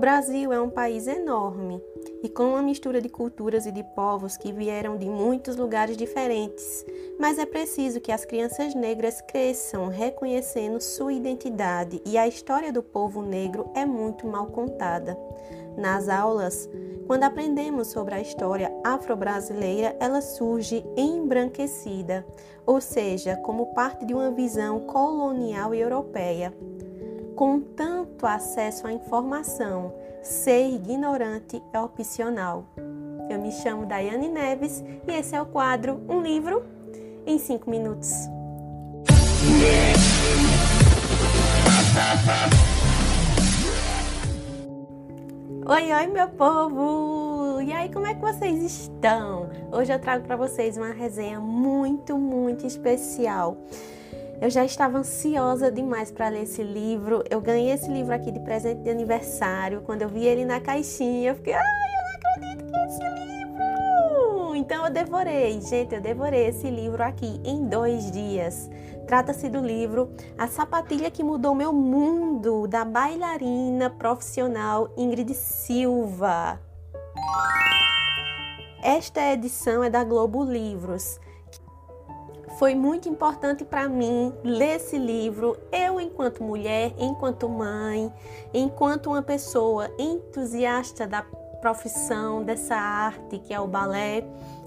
Brasil é um país enorme e com uma mistura de culturas e de povos que vieram de muitos lugares diferentes, mas é preciso que as crianças negras cresçam reconhecendo sua identidade e a história do povo negro é muito mal contada. Nas aulas, quando aprendemos sobre a história afro-brasileira, ela surge embranquecida, ou seja, como parte de uma visão colonial europeia. Com tanto acesso à informação, ser ignorante é opcional. Eu me chamo Daiane Neves e esse é o quadro Um Livro em 5 Minutos. Oi, oi, meu povo! E aí, como é que vocês estão? Hoje eu trago para vocês uma resenha muito, muito especial. Eu já estava ansiosa demais para ler esse livro. Eu ganhei esse livro aqui de presente de aniversário. Quando eu vi ele na caixinha, eu fiquei, ai, eu não acredito que é esse livro! Então eu devorei, gente, eu devorei esse livro aqui em dois dias. Trata-se do livro A Sapatilha que Mudou Meu Mundo, da bailarina profissional Ingrid Silva. Esta edição é da Globo Livros foi muito importante para mim ler esse livro, eu enquanto mulher, enquanto mãe, enquanto uma pessoa entusiasta da profissão, dessa arte que é o balé.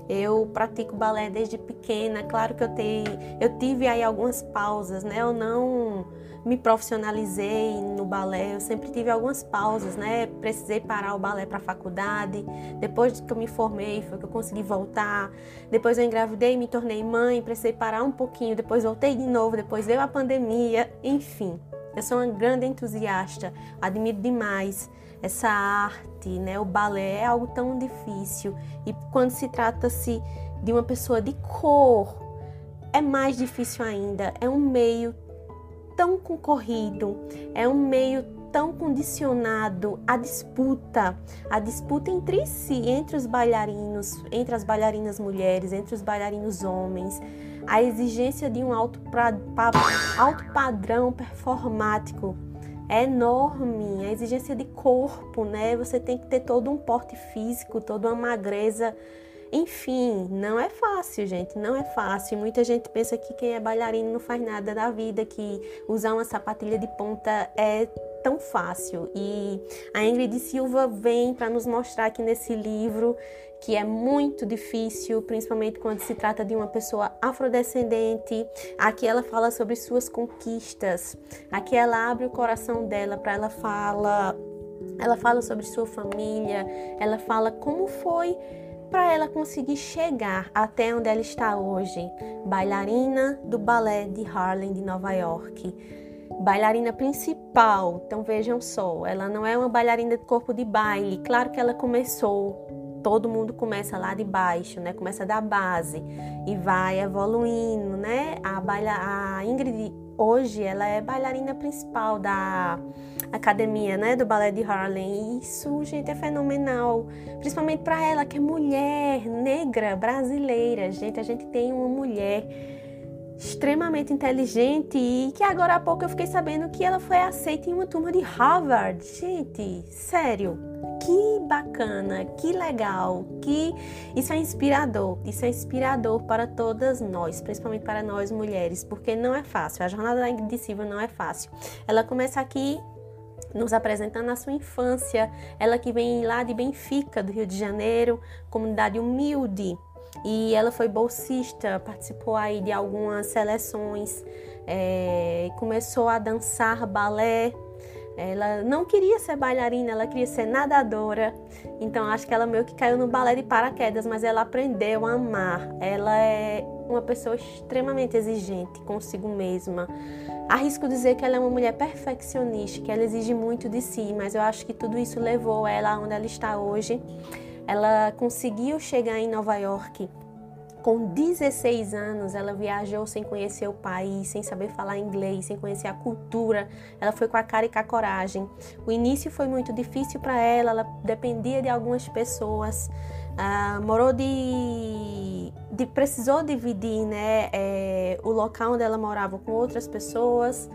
Eu pratico balé desde pequena, claro que eu, te, eu tive aí algumas pausas, né? Eu não me profissionalizei no balé, eu sempre tive algumas pausas, né? Precisei parar o balé para a faculdade. Depois que eu me formei, foi que eu consegui voltar. Depois eu engravidei, me tornei mãe, precisei parar um pouquinho, depois voltei de novo, depois veio a pandemia, enfim. Eu sou uma grande entusiasta, admiro demais essa arte, né? O balé é algo tão difícil e quando se trata-se de uma pessoa de cor, é mais difícil ainda. É um meio tão concorrido, é um meio tão condicionado à disputa, a disputa entre si, entre os bailarinos, entre as bailarinas mulheres, entre os bailarinos homens, a exigência de um alto, pra, alto padrão performático é enorme, a exigência de corpo, né? Você tem que ter todo um porte físico, toda uma magreza enfim, não é fácil, gente, não é fácil. Muita gente pensa que quem é bailarino não faz nada da vida, que usar uma sapatilha de ponta é tão fácil. E a Ingrid Silva vem para nos mostrar aqui nesse livro que é muito difícil, principalmente quando se trata de uma pessoa afrodescendente. Aqui ela fala sobre suas conquistas. Aqui ela abre o coração dela para ela fala, ela fala sobre sua família, ela fala como foi para ela conseguir chegar até onde ela está hoje, bailarina do balé de Harlem de Nova York. Bailarina principal, então vejam só, ela não é uma bailarina de corpo de baile. Claro que ela começou, todo mundo começa lá de baixo, né? Começa da base e vai evoluindo, né? A, baila, a Ingrid hoje ela é bailarina principal da academia, né, do balé de Harlem. E isso, gente, é fenomenal, principalmente para ela que é mulher negra brasileira. Gente, a gente tem uma mulher extremamente inteligente e que agora há pouco eu fiquei sabendo que ela foi aceita em uma turma de Harvard. Gente, sério, que bacana, que legal, que isso é inspirador. Isso é inspirador para todas nós, principalmente para nós mulheres, porque não é fácil. A jornada da Ingrid Silva não é fácil. Ela começa aqui nos apresentando a sua infância, ela que vem lá de Benfica, do Rio de Janeiro, comunidade humilde, e ela foi bolsista, participou aí de algumas seleções, é, começou a dançar balé. Ela não queria ser bailarina, ela queria ser nadadora. Então acho que ela meio que caiu no balé de paraquedas, mas ela aprendeu a amar. Ela é uma pessoa extremamente exigente consigo mesma. Arrisco dizer que ela é uma mulher perfeccionista, que ela exige muito de si, mas eu acho que tudo isso levou ela onde ela está hoje. Ela conseguiu chegar em Nova York com 16 anos, ela viajou sem conhecer o país, sem saber falar inglês, sem conhecer a cultura. Ela foi com a cara e com a coragem. O início foi muito difícil para ela, ela dependia de algumas pessoas. Uh, morou de, de, precisou dividir né, é, o local onde ela morava com outras pessoas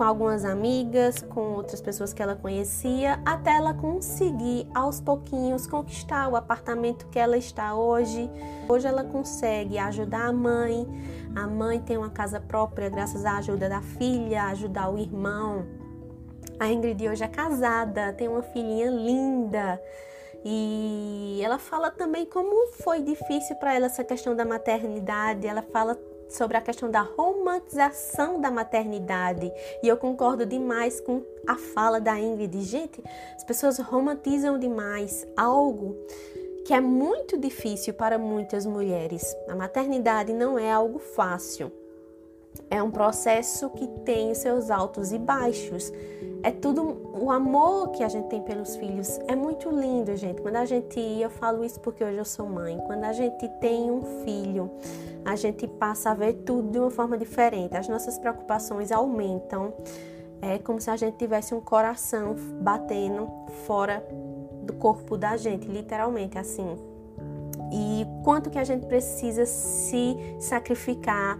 com algumas amigas, com outras pessoas que ela conhecia, até ela conseguir aos pouquinhos conquistar o apartamento que ela está hoje. Hoje ela consegue ajudar a mãe. A mãe tem uma casa própria graças à ajuda da filha, ajudar o irmão. A Ingrid hoje é casada, tem uma filhinha linda. E ela fala também como foi difícil para ela essa questão da maternidade. Ela fala sobre a questão da romantização da maternidade. E eu concordo demais com a fala da Ingrid. Gente, as pessoas romantizam demais algo que é muito difícil para muitas mulheres. A maternidade não é algo fácil. É um processo que tem seus altos e baixos. É tudo o amor que a gente tem pelos filhos é muito lindo, gente. Quando a gente, eu falo isso porque hoje eu sou mãe. Quando a gente tem um filho, a gente passa a ver tudo de uma forma diferente. As nossas preocupações aumentam. É como se a gente tivesse um coração batendo fora do corpo da gente, literalmente assim. E quanto que a gente precisa se sacrificar.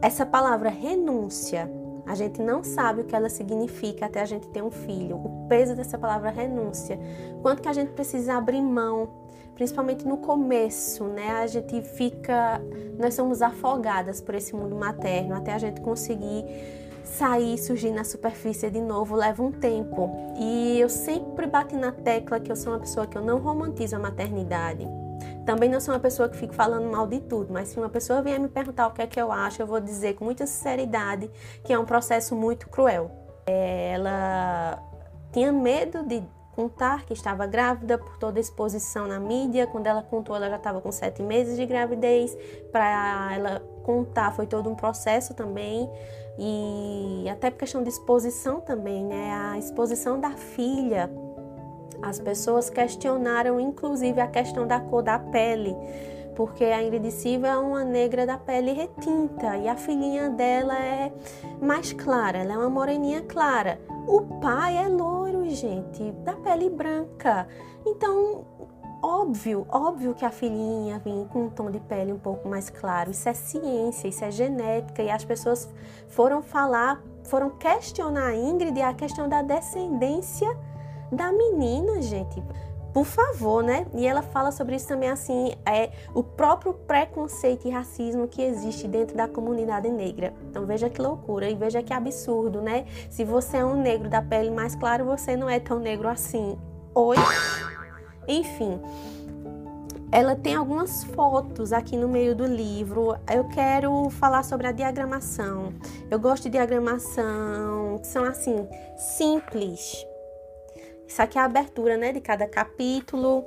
Essa palavra renúncia, a gente não sabe o que ela significa até a gente ter um filho. O peso dessa palavra renúncia. Quanto que a gente precisa abrir mão, principalmente no começo, né? A gente fica, nós somos afogadas por esse mundo materno até a gente conseguir sair, surgir na superfície de novo, leva um tempo. E eu sempre bati na tecla que eu sou uma pessoa que eu não romantizo a maternidade. Também não sou uma pessoa que fica falando mal de tudo, mas se uma pessoa vier me perguntar o que é que eu acho, eu vou dizer com muita sinceridade que é um processo muito cruel. É, ela tinha medo de contar que estava grávida por toda a exposição na mídia. Quando ela contou, ela já estava com sete meses de gravidez. Para ela contar, foi todo um processo também. E até por questão de exposição também, né? A exposição da filha as pessoas questionaram inclusive a questão da cor da pele, porque a Ingrid Silva é uma negra da pele retinta e a filhinha dela é mais clara, ela é uma moreninha clara. O pai é loiro, gente, da pele branca. Então, óbvio, óbvio que a filhinha vem com um tom de pele um pouco mais claro. Isso é ciência, isso é genética e as pessoas foram falar, foram questionar a Ingrid a questão da descendência da menina, gente. Por favor, né? E ela fala sobre isso também assim, é o próprio preconceito e racismo que existe dentro da comunidade negra. Então veja que loucura e veja que absurdo, né? Se você é um negro da pele mais clara, você não é tão negro assim. Oi? Enfim, ela tem algumas fotos aqui no meio do livro. Eu quero falar sobre a diagramação. Eu gosto de diagramação que são assim, simples, isso aqui é a abertura, né, de cada capítulo.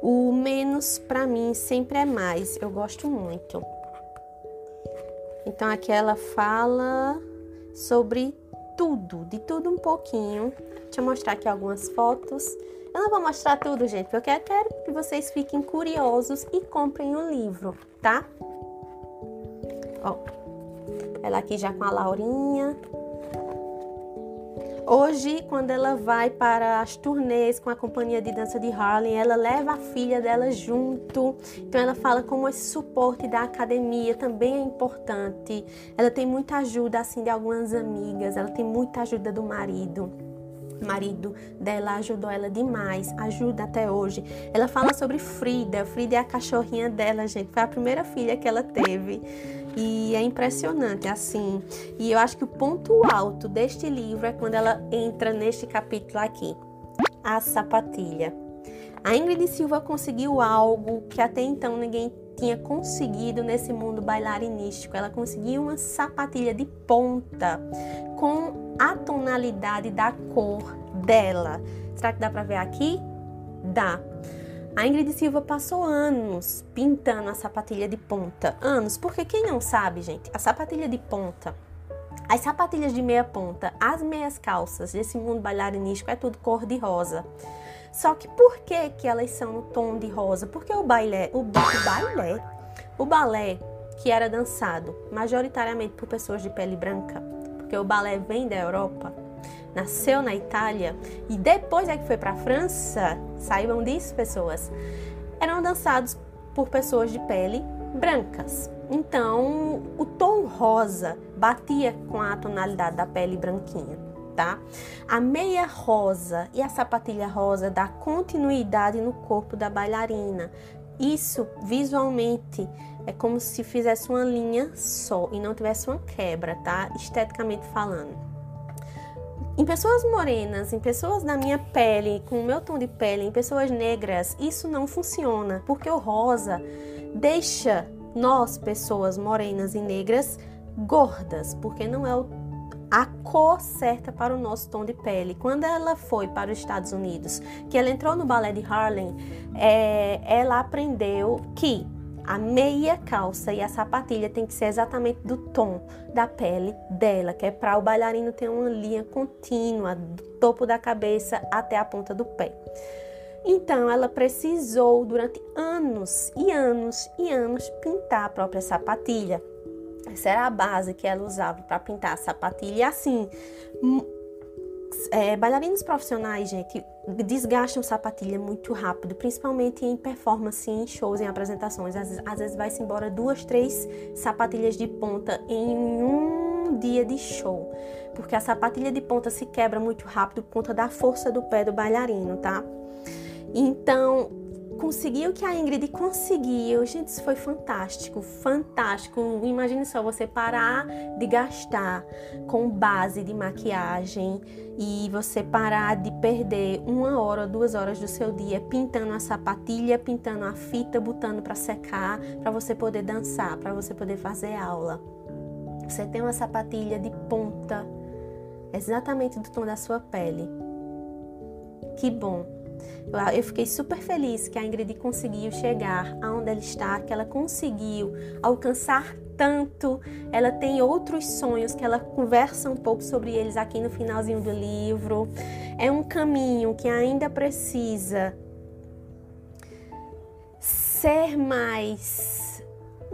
O menos para mim sempre é mais. Eu gosto muito. Então aqui ela fala sobre tudo, de tudo um pouquinho. Deixa eu mostrar aqui algumas fotos. Eu não vou mostrar tudo, gente, porque eu quero que vocês fiquem curiosos e comprem o livro, tá? Ó, ela aqui já com a Laurinha, Hoje, quando ela vai para as turnês com a companhia de dança de Harlem, ela leva a filha dela junto. Então, ela fala como esse suporte da academia também é importante. Ela tem muita ajuda assim de algumas amigas, ela tem muita ajuda do marido. Marido dela ajudou ela demais, ajuda até hoje. Ela fala sobre Frida. Frida é a cachorrinha dela, gente. Foi a primeira filha que ela teve. E é impressionante, assim. E eu acho que o ponto alto deste livro é quando ela entra neste capítulo aqui, a sapatilha. A Ingrid Silva conseguiu algo que até então ninguém tinha conseguido nesse mundo bailarinístico. Ela conseguiu uma sapatilha de ponta com a tonalidade da cor dela. Será que dá para ver aqui? Dá. A Ingrid Silva passou anos pintando a sapatilha de ponta. Anos, porque quem não sabe, gente, a sapatilha de ponta, as sapatilhas de meia ponta, as meias calças desse mundo bailarinístico é tudo cor de rosa. Só que por que, que elas são no tom de rosa? Porque o baile, o, o baile, o balé que era dançado majoritariamente por pessoas de pele branca, porque o balé vem da Europa, nasceu na Itália e depois é que foi para a França, saibam disso, pessoas, eram dançados por pessoas de pele brancas. Então, o tom rosa batia com a tonalidade da pele branquinha, tá? A meia rosa e a sapatilha rosa dá continuidade no corpo da bailarina. Isso visualmente é como se fizesse uma linha só e não tivesse uma quebra, tá? Esteticamente falando. Em pessoas morenas, em pessoas da minha pele, com o meu tom de pele, em pessoas negras, isso não funciona, porque o rosa deixa nós, pessoas morenas e negras, gordas, porque não é o, a cor certa para o nosso tom de pele. Quando ela foi para os Estados Unidos, que ela entrou no balé de Harlem, é, ela aprendeu que a meia calça e a sapatilha tem que ser exatamente do tom da pele dela, que é para o bailarino ter uma linha contínua do topo da cabeça até a ponta do pé. Então ela precisou durante anos e anos e anos pintar a própria sapatilha. Essa era a base que ela usava para pintar a sapatilha. E assim, é, bailarinos profissionais, gente, desgastam sapatilha muito rápido, principalmente em performance, em shows, em apresentações. Às, às vezes vai-se embora duas, três sapatilhas de ponta em um dia de show, porque a sapatilha de ponta se quebra muito rápido por conta da força do pé do bailarino, tá? Então, conseguiu que a Ingrid conseguiu. Gente, isso foi fantástico, fantástico. Imagine só você parar de gastar com base de maquiagem e você parar de perder uma hora, duas horas do seu dia pintando a sapatilha, pintando a fita, botando para secar, para você poder dançar, para você poder fazer aula. Você tem uma sapatilha de ponta, exatamente do tom da sua pele. Que bom. Eu fiquei super feliz que a Ingrid conseguiu chegar aonde ela está, que ela conseguiu alcançar tanto. Ela tem outros sonhos que ela conversa um pouco sobre eles aqui no finalzinho do livro. É um caminho que ainda precisa ser mais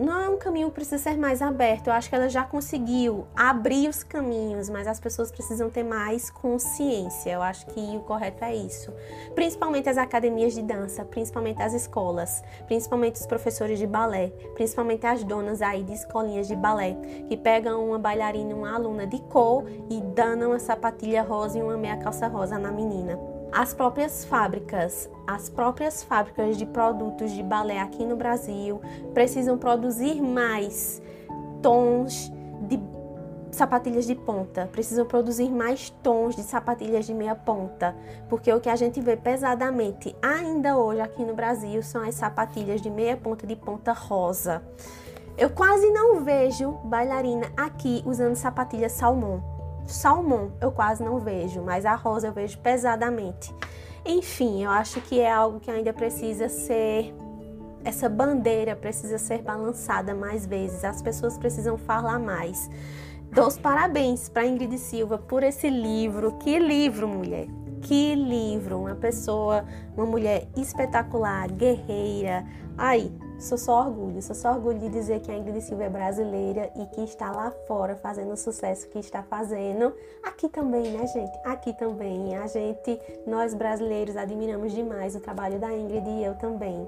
não é um caminho que precisa ser mais aberto. Eu acho que ela já conseguiu abrir os caminhos, mas as pessoas precisam ter mais consciência. Eu acho que o correto é isso. Principalmente as academias de dança, principalmente as escolas, principalmente os professores de balé, principalmente as donas aí de escolinhas de balé, que pegam uma bailarina, uma aluna de cor e danam uma sapatilha rosa e uma meia calça rosa na menina as próprias fábricas, as próprias fábricas de produtos de balé aqui no Brasil precisam produzir mais tons de sapatilhas de ponta, precisam produzir mais tons de sapatilhas de meia ponta, porque o que a gente vê pesadamente ainda hoje aqui no Brasil são as sapatilhas de meia ponta de ponta rosa. Eu quase não vejo bailarina aqui usando sapatilha salmão. Salmão eu quase não vejo, mas a rosa eu vejo pesadamente. Enfim, eu acho que é algo que ainda precisa ser. Essa bandeira precisa ser balançada mais vezes, as pessoas precisam falar mais. Dou os parabéns para Ingrid Silva por esse livro. Que livro, mulher! Que livro! Uma pessoa, uma mulher espetacular, guerreira. Ai, Sou só orgulho, sou só orgulho de dizer que a Ingrid Silva é brasileira e que está lá fora fazendo o sucesso que está fazendo. Aqui também, né, gente? Aqui também. A gente, nós brasileiros, admiramos demais o trabalho da Ingrid e eu também.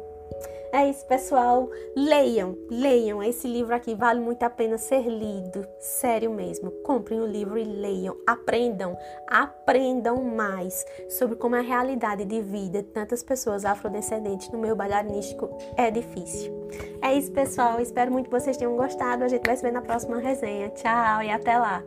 É isso, pessoal. Leiam, leiam. Esse livro aqui vale muito a pena ser lido. Sério mesmo. Comprem o livro e leiam. Aprendam, aprendam mais sobre como a realidade de vida de tantas pessoas afrodescendentes no meio bailarinístico é difícil. É isso, pessoal. Espero muito que vocês tenham gostado. A gente vai se ver na próxima resenha. Tchau e até lá.